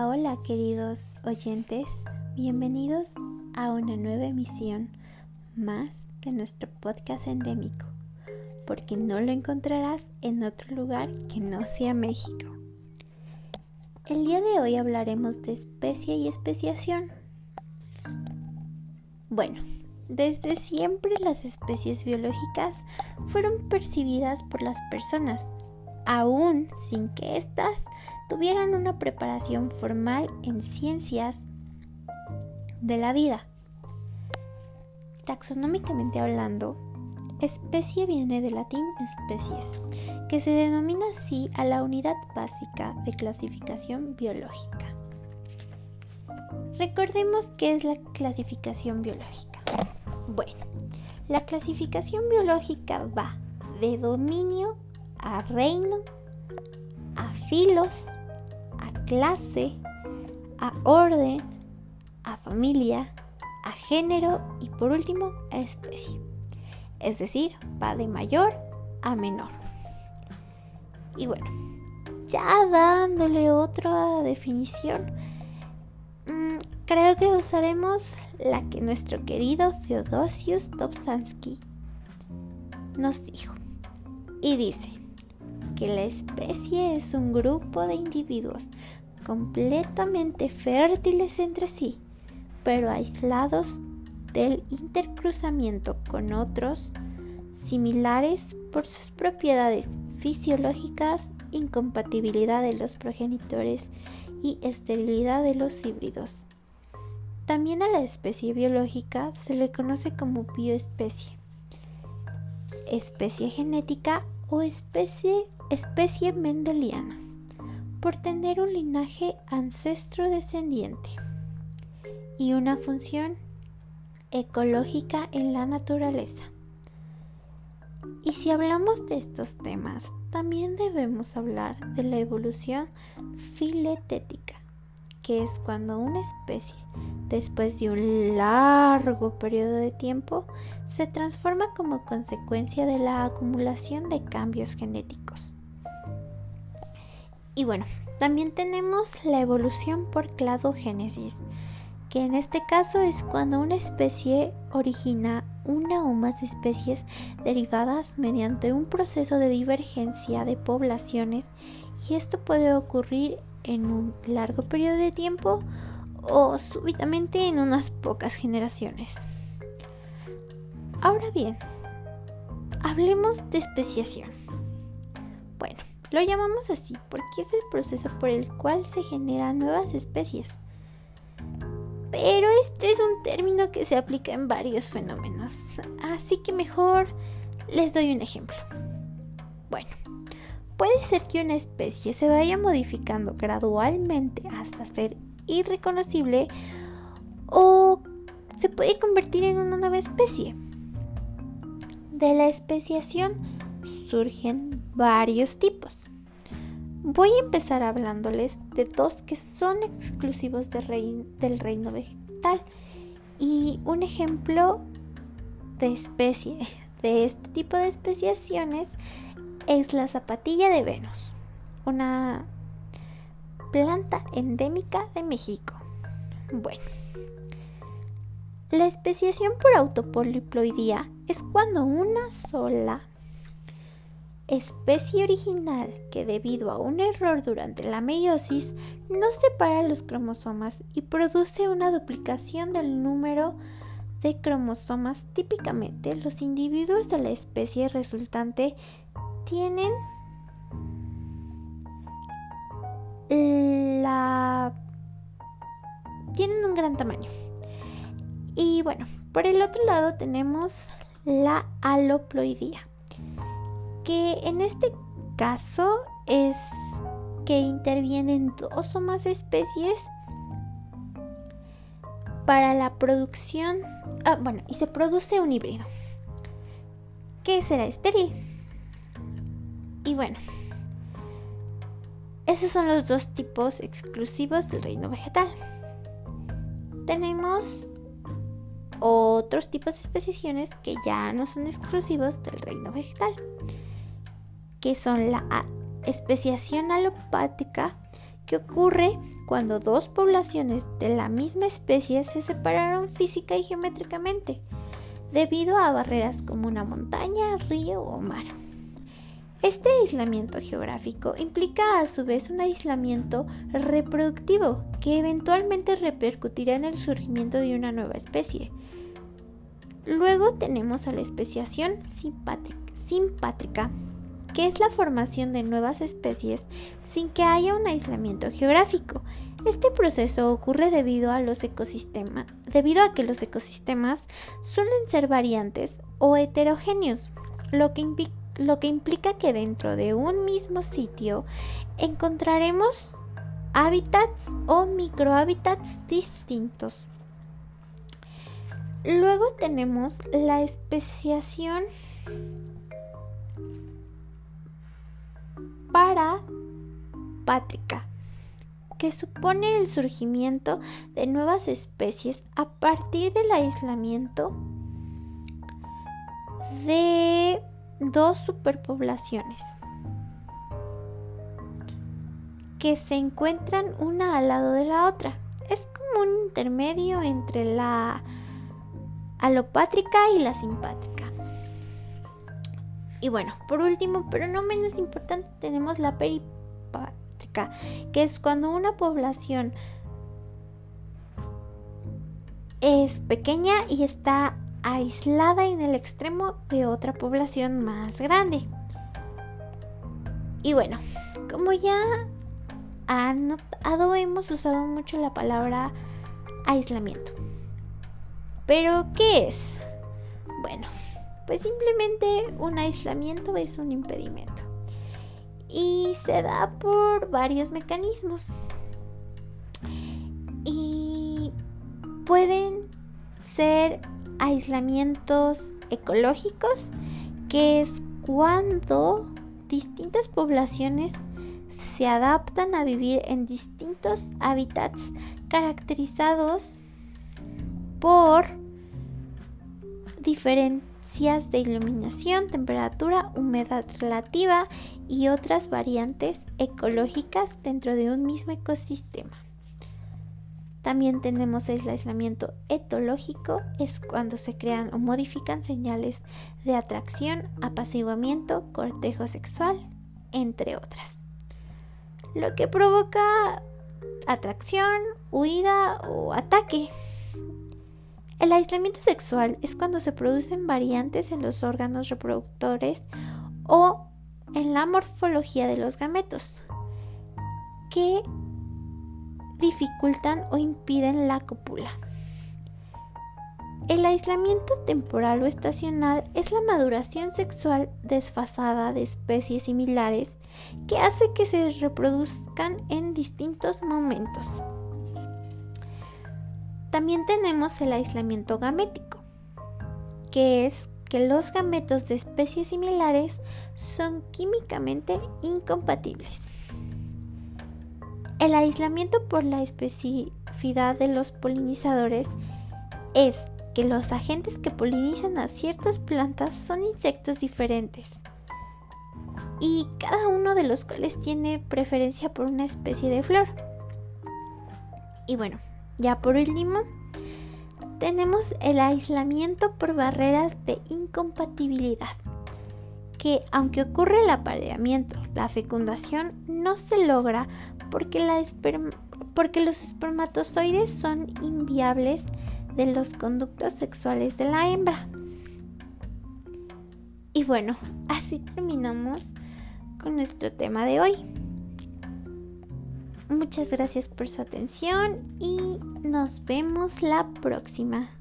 Hola, queridos oyentes, bienvenidos a una nueva emisión más de nuestro podcast endémico, porque no lo encontrarás en otro lugar que no sea México. El día de hoy hablaremos de especie y especiación. Bueno, desde siempre las especies biológicas fueron percibidas por las personas, aún sin que éstas tuvieran una preparación formal en ciencias de la vida. Taxonómicamente hablando, especie viene del latín especies, que se denomina así a la unidad básica de clasificación biológica. Recordemos qué es la clasificación biológica. Bueno, la clasificación biológica va de dominio a reino, a filos, clase, a orden, a familia, a género y por último a especie. Es decir, va de mayor a menor. Y bueno, ya dándole otra definición, mm, creo que usaremos la que nuestro querido Theodosius Dobzhansky nos dijo. Y dice que la especie es un grupo de individuos completamente fértiles entre sí, pero aislados del intercruzamiento con otros similares por sus propiedades fisiológicas, incompatibilidad de los progenitores y esterilidad de los híbridos. También a la especie biológica se le conoce como bioespecie, especie genética o especie, especie mendeliana por tener un linaje ancestro descendiente y una función ecológica en la naturaleza. Y si hablamos de estos temas, también debemos hablar de la evolución filetética, que es cuando una especie, después de un largo periodo de tiempo, se transforma como consecuencia de la acumulación de cambios genéticos. Y bueno, también tenemos la evolución por cladogénesis, que en este caso es cuando una especie origina una o más especies derivadas mediante un proceso de divergencia de poblaciones y esto puede ocurrir en un largo periodo de tiempo o súbitamente en unas pocas generaciones. Ahora bien, hablemos de especiación. Bueno, lo llamamos así porque es el proceso por el cual se generan nuevas especies. Pero este es un término que se aplica en varios fenómenos, así que mejor les doy un ejemplo. Bueno, puede ser que una especie se vaya modificando gradualmente hasta ser irreconocible o se puede convertir en una nueva especie. De la especiación surgen varios tipos. Voy a empezar hablándoles de dos que son exclusivos del reino vegetal y un ejemplo de especie de este tipo de especiaciones es la zapatilla de Venus, una planta endémica de México. Bueno, la especiación por autopoliploidía es cuando una sola especie original que debido a un error durante la meiosis no separa los cromosomas y produce una duplicación del número de cromosomas. Típicamente los individuos de la especie resultante tienen la tienen un gran tamaño. Y bueno, por el otro lado tenemos la aloploidía que en este caso es que intervienen dos o más especies para la producción, ah, bueno, y se produce un híbrido, que será estéril. Y bueno, esos son los dos tipos exclusivos del reino vegetal. Tenemos otros tipos de especiaciones que ya no son exclusivos del reino vegetal que son la especiación alopática que ocurre cuando dos poblaciones de la misma especie se separaron física y geométricamente, debido a barreras como una montaña, río o mar. Este aislamiento geográfico implica a su vez un aislamiento reproductivo que eventualmente repercutirá en el surgimiento de una nueva especie. Luego tenemos a la especiación simpátrica, que es la formación de nuevas especies sin que haya un aislamiento geográfico. Este proceso ocurre debido a los ecosistemas, debido a que los ecosistemas suelen ser variantes o heterogéneos, lo que implica lo que implica que dentro de un mismo sitio encontraremos hábitats o microhábitats distintos. Luego tenemos la especiación parapátrica, que supone el surgimiento de nuevas especies a partir del aislamiento de dos superpoblaciones que se encuentran una al lado de la otra. Es como un intermedio entre la alopátrica y la simpátrica. Y bueno, por último, pero no menos importante, tenemos la peripátrica, que es cuando una población es pequeña y está aislada en el extremo de otra población más grande. Y bueno, como ya han notado, hemos usado mucho la palabra aislamiento. Pero, ¿qué es? Bueno, pues simplemente un aislamiento es un impedimento. Y se da por varios mecanismos. Y pueden ser aislamientos ecológicos, que es cuando distintas poblaciones se adaptan a vivir en distintos hábitats caracterizados por de iluminación, temperatura, humedad relativa y otras variantes ecológicas dentro de un mismo ecosistema. También tenemos el aislamiento etológico, es cuando se crean o modifican señales de atracción, apaciguamiento, cortejo sexual, entre otras. Lo que provoca atracción, huida o ataque. El aislamiento sexual es cuando se producen variantes en los órganos reproductores o en la morfología de los gametos que dificultan o impiden la cópula. El aislamiento temporal o estacional es la maduración sexual desfasada de especies similares que hace que se reproduzcan en distintos momentos. También tenemos el aislamiento gamético, que es que los gametos de especies similares son químicamente incompatibles. El aislamiento por la especificidad de los polinizadores es que los agentes que polinizan a ciertas plantas son insectos diferentes y cada uno de los cuales tiene preferencia por una especie de flor. Y bueno, ya por último, tenemos el aislamiento por barreras de incompatibilidad que aunque ocurre el apareamiento, la fecundación no se logra porque, porque los espermatozoides son inviables de los conductos sexuales de la hembra. Y bueno, así terminamos con nuestro tema de hoy. Muchas gracias por su atención y nos vemos la próxima.